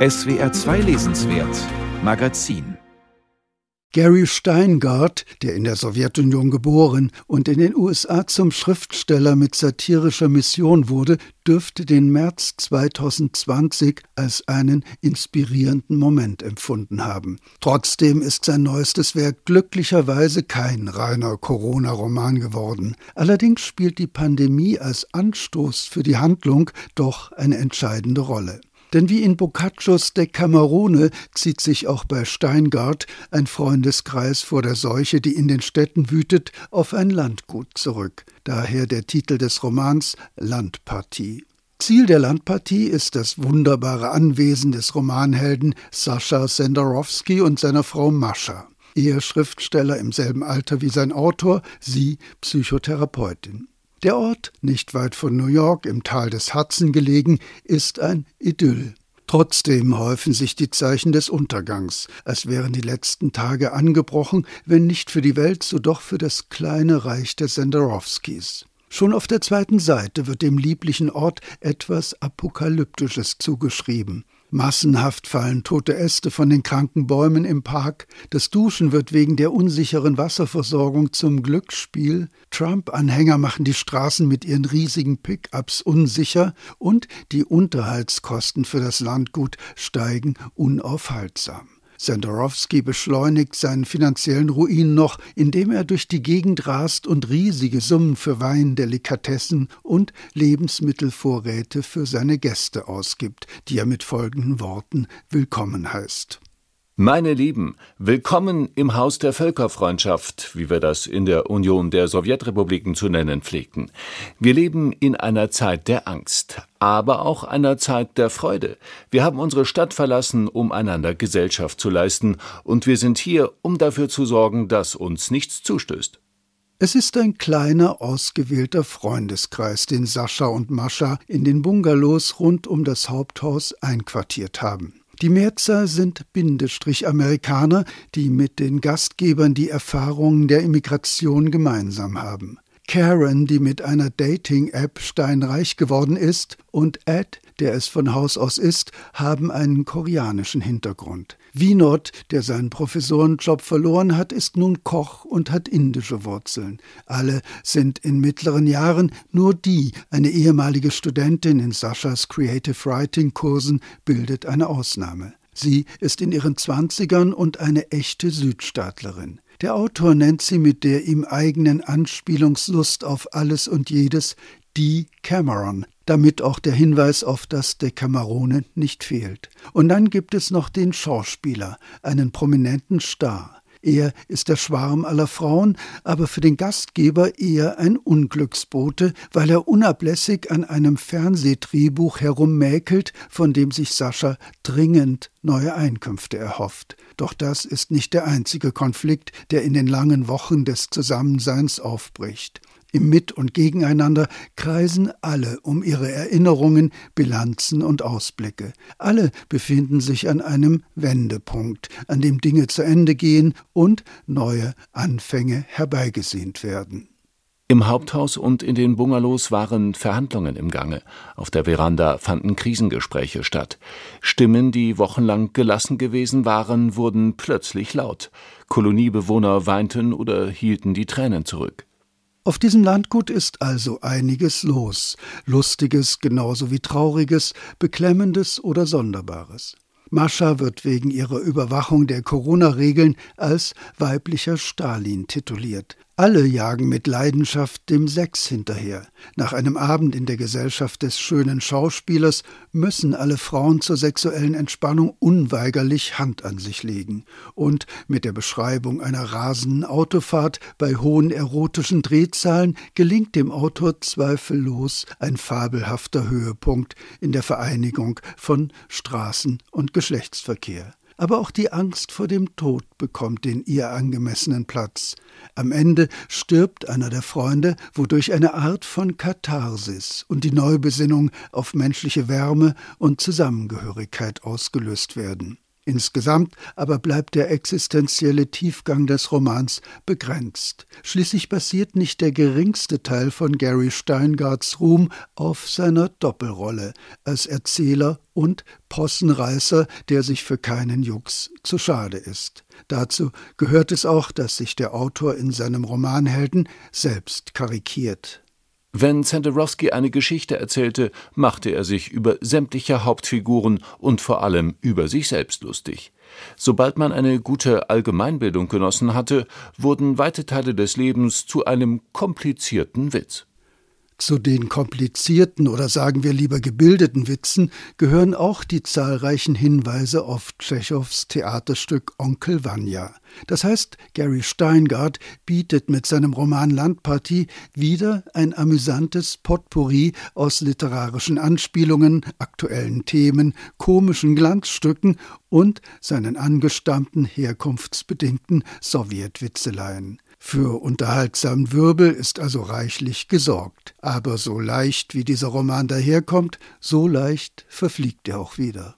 SWR 2 Lesenswert Magazin Gary Steingart, der in der Sowjetunion geboren und in den USA zum Schriftsteller mit satirischer Mission wurde, dürfte den März 2020 als einen inspirierenden Moment empfunden haben. Trotzdem ist sein neuestes Werk glücklicherweise kein reiner Corona-Roman geworden. Allerdings spielt die Pandemie als Anstoß für die Handlung doch eine entscheidende Rolle. Denn wie in Boccaccios Decamerone zieht sich auch bei Steingart ein Freundeskreis vor der Seuche, die in den Städten wütet, auf ein Landgut zurück. Daher der Titel des Romans Landpartie. Ziel der Landpartie ist das wunderbare Anwesen des Romanhelden Sascha Senderowski und seiner Frau Mascha. Er Schriftsteller im selben Alter wie sein Autor, sie Psychotherapeutin. Der Ort, nicht weit von New York im Tal des Hudson gelegen, ist ein Idyll. Trotzdem häufen sich die Zeichen des Untergangs, als wären die letzten Tage angebrochen, wenn nicht für die Welt, so doch für das kleine Reich der Senderowskis. Schon auf der zweiten Seite wird dem lieblichen Ort etwas Apokalyptisches zugeschrieben. Massenhaft fallen tote Äste von den kranken Bäumen im Park, das Duschen wird wegen der unsicheren Wasserversorgung zum Glücksspiel, Trump-Anhänger machen die Straßen mit ihren riesigen Pickups unsicher und die Unterhaltskosten für das Landgut steigen unaufhaltsam. Sandorowski beschleunigt seinen finanziellen Ruin noch, indem er durch die Gegend rast und riesige Summen für Wein, Delikatessen und Lebensmittelvorräte für seine Gäste ausgibt, die er mit folgenden Worten willkommen heißt. Meine Lieben, willkommen im Haus der Völkerfreundschaft, wie wir das in der Union der Sowjetrepubliken zu nennen pflegten. Wir leben in einer Zeit der Angst, aber auch einer Zeit der Freude. Wir haben unsere Stadt verlassen, um einander Gesellschaft zu leisten, und wir sind hier, um dafür zu sorgen, dass uns nichts zustößt. Es ist ein kleiner, ausgewählter Freundeskreis, den Sascha und Mascha in den Bungalows rund um das Haupthaus einquartiert haben. Die Mehrzahl sind Bindestrich-Amerikaner, die mit den Gastgebern die Erfahrungen der Immigration gemeinsam haben. Karen, die mit einer Dating-App steinreich geworden ist, und Ed, der es von Haus aus ist, haben einen koreanischen Hintergrund. Wienot, der seinen Professorenjob verloren hat, ist nun Koch und hat indische Wurzeln. Alle sind in mittleren Jahren, nur die, eine ehemalige Studentin in Saschas Creative Writing Kursen, bildet eine Ausnahme. Sie ist in ihren Zwanzigern und eine echte Südstaatlerin. Der Autor nennt sie mit der ihm eigenen Anspielungslust auf alles und jedes die Cameron, damit auch der Hinweis auf das Decamerone nicht fehlt. Und dann gibt es noch den Schauspieler, einen prominenten Star. Er ist der Schwarm aller Frauen, aber für den Gastgeber eher ein Unglücksbote, weil er unablässig an einem Fernsehdrehbuch herummäkelt, von dem sich Sascha dringend neue Einkünfte erhofft. Doch das ist nicht der einzige Konflikt, der in den langen Wochen des Zusammenseins aufbricht. Im Mit- und Gegeneinander kreisen alle um ihre Erinnerungen, Bilanzen und Ausblicke. Alle befinden sich an einem Wendepunkt, an dem Dinge zu Ende gehen und neue Anfänge herbeigesehnt werden. Im Haupthaus und in den Bungalows waren Verhandlungen im Gange. Auf der Veranda fanden Krisengespräche statt. Stimmen, die wochenlang gelassen gewesen waren, wurden plötzlich laut. Koloniebewohner weinten oder hielten die Tränen zurück. Auf diesem Landgut ist also einiges los, Lustiges genauso wie Trauriges, Beklemmendes oder Sonderbares. Mascha wird wegen ihrer Überwachung der Corona-Regeln als weiblicher Stalin tituliert. Alle jagen mit Leidenschaft dem Sex hinterher. Nach einem Abend in der Gesellschaft des schönen Schauspielers müssen alle Frauen zur sexuellen Entspannung unweigerlich Hand an sich legen. Und mit der Beschreibung einer rasenden Autofahrt bei hohen erotischen Drehzahlen gelingt dem Autor zweifellos ein fabelhafter Höhepunkt in der Vereinigung von Straßen- und Geschlechtsverkehr aber auch die Angst vor dem Tod bekommt den ihr angemessenen Platz. Am Ende stirbt einer der Freunde, wodurch eine Art von Katharsis und die Neubesinnung auf menschliche Wärme und Zusammengehörigkeit ausgelöst werden. Insgesamt aber bleibt der existenzielle Tiefgang des Romans begrenzt. Schließlich basiert nicht der geringste Teil von Gary Steingarts Ruhm auf seiner Doppelrolle als Erzähler und Possenreißer, der sich für keinen Jux zu schade ist. Dazu gehört es auch, dass sich der Autor in seinem Romanhelden selbst karikiert. Wenn Senderowski eine Geschichte erzählte, machte er sich über sämtliche Hauptfiguren und vor allem über sich selbst lustig. Sobald man eine gute Allgemeinbildung genossen hatte, wurden weite Teile des Lebens zu einem komplizierten Witz. Zu den komplizierten oder sagen wir lieber gebildeten Witzen gehören auch die zahlreichen Hinweise auf Tschechows Theaterstück Onkel Vanya. Das heißt, Gary Steingart bietet mit seinem Roman Landpartie wieder ein amüsantes Potpourri aus literarischen Anspielungen, aktuellen Themen, komischen Glanzstücken und seinen angestammten herkunftsbedingten Sowjetwitzeleien. Für unterhaltsamen Wirbel ist also reichlich gesorgt. Aber so leicht wie dieser Roman daherkommt, so leicht verfliegt er auch wieder.